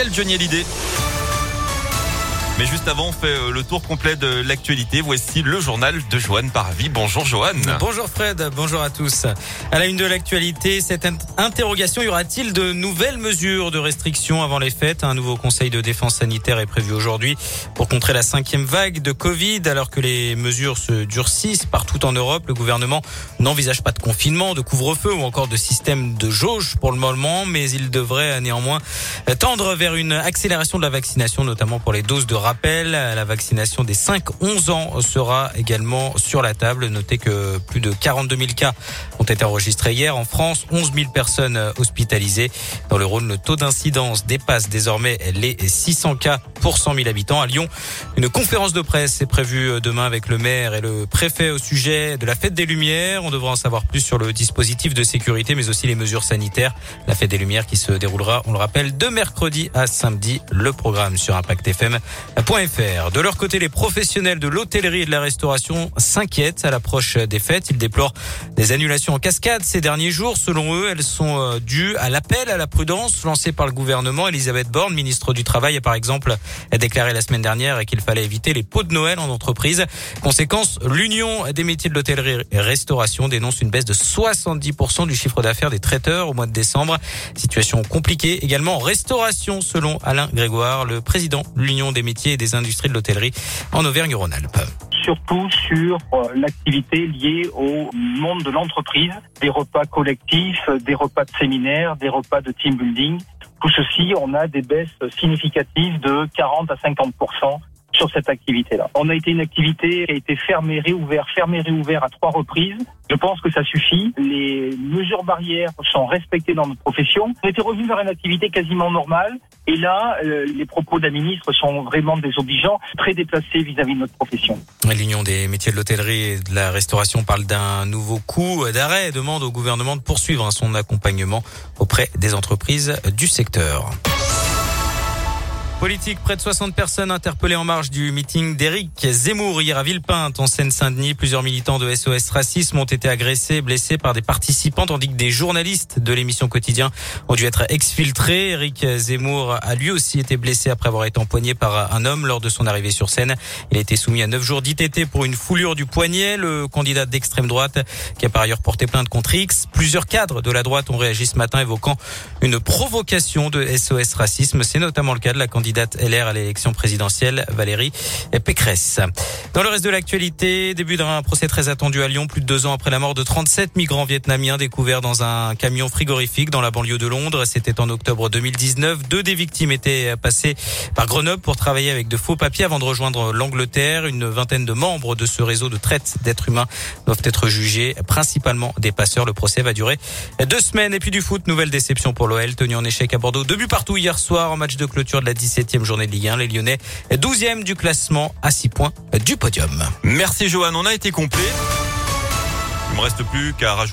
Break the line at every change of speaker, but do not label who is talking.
spécial Johnny Hallyday? Mais juste avant, on fait euh, le tour complet de l'actualité. Voici le journal de Joanne Paravi. Bonjour Joanne.
Bonjour Fred, bonjour à tous. À la une de l'actualité, cette interrogation, y aura-t-il de nouvelles mesures de restriction avant les fêtes? Un nouveau conseil de défense sanitaire est prévu aujourd'hui pour contrer la cinquième vague de Covid. Alors que les mesures se durcissent partout en Europe, le gouvernement n'envisage pas de confinement, de couvre-feu ou encore de système de jauge pour le moment, mais il devrait néanmoins tendre vers une accélération de la vaccination, notamment pour les doses de rappel, la vaccination des 5-11 ans sera également sur la table. Notez que plus de 42 000 cas ont été enregistrés hier en France, 11 000 personnes hospitalisées. Dans le Rhône, le taux d'incidence dépasse désormais les 600 cas pour 100 000 habitants. À Lyon, une conférence de presse est prévue demain avec le maire et le préfet au sujet de la fête des Lumières. On devra en savoir plus sur le dispositif de sécurité, mais aussi les mesures sanitaires. La fête des Lumières qui se déroulera, on le rappelle, de mercredi à samedi. Le programme sur Impact FM. De leur côté, les professionnels de l'hôtellerie et de la restauration s'inquiètent à l'approche des fêtes. Ils déplorent des annulations en cascade ces derniers jours. Selon eux, elles sont euh, dues à l'appel à la prudence lancé par le gouvernement. Elisabeth Borne, ministre du Travail, a par exemple déclaré la semaine dernière qu'il fallait éviter les pots de Noël en entreprise. Conséquence, l'Union des métiers de l'hôtellerie et restauration dénonce une baisse de 70% du chiffre d'affaires des traiteurs au mois de décembre. Situation compliquée également en restauration selon Alain Grégoire, le président de l'Union des métiers des industries de l'hôtellerie en Auvergne-Rhône-Alpes
surtout sur euh, l'activité liée au monde de l'entreprise, des repas collectifs, des repas de séminaire, des repas de team building. Tout ceci, on a des baisses significatives de 40 à 50 sur cette activité-là. On a été une activité qui a été fermée, réouverte, fermée, réouverte à trois reprises. Je pense que ça suffit. Les mesures barrières sont respectées dans notre profession. On était revenu vers une activité quasiment normale. Et là, euh, les propos d'un ministre sont vraiment désobligeants, très déplacés vis-à-vis de notre profession.
L'Union des métiers de l'hôtellerie et de la restauration parle d'un nouveau coup d'arrêt et demande au gouvernement de poursuivre son accompagnement auprès des entreprises du secteur. Politique, près de 60 personnes interpellées en marge du meeting d'Éric Zemmour hier à Villepinte, en Seine-Saint-Denis. Plusieurs militants de SOS Racisme ont été agressés, blessés par des participants, tandis que des journalistes de l'émission Quotidien ont dû être exfiltrés. Éric Zemmour a lui aussi été blessé après avoir été empoigné par un homme lors de son arrivée sur scène. Il a été soumis à 9 jours d'ITT pour une foulure du poignet. Le candidat d'extrême droite, qui a par ailleurs porté plainte contre X. Plusieurs cadres de la droite ont réagi ce matin évoquant une provocation de SOS Racisme. C'est notamment le cas de la candidate candidate LR à l'élection présidentielle, Valérie Pécresse. Dans le reste de l'actualité, début d'un procès très attendu à Lyon, plus de deux ans après la mort de 37 migrants vietnamiens découverts dans un camion frigorifique dans la banlieue de Londres. C'était en octobre 2019. Deux des victimes étaient passées par Grenoble pour travailler avec de faux papiers avant de rejoindre l'Angleterre. Une vingtaine de membres de ce réseau de traite d'êtres humains doivent être jugés, principalement des passeurs. Le procès va durer deux semaines. Et puis du foot, nouvelle déception pour l'OL, tenu en échec à Bordeaux. Deux buts partout hier soir en match de clôture de la 17 septième journée de Ligue 1. Les Lyonnais, 12e du classement à 6 points du podium.
Merci Johan, on a été complet. Il me reste plus qu'à rajouter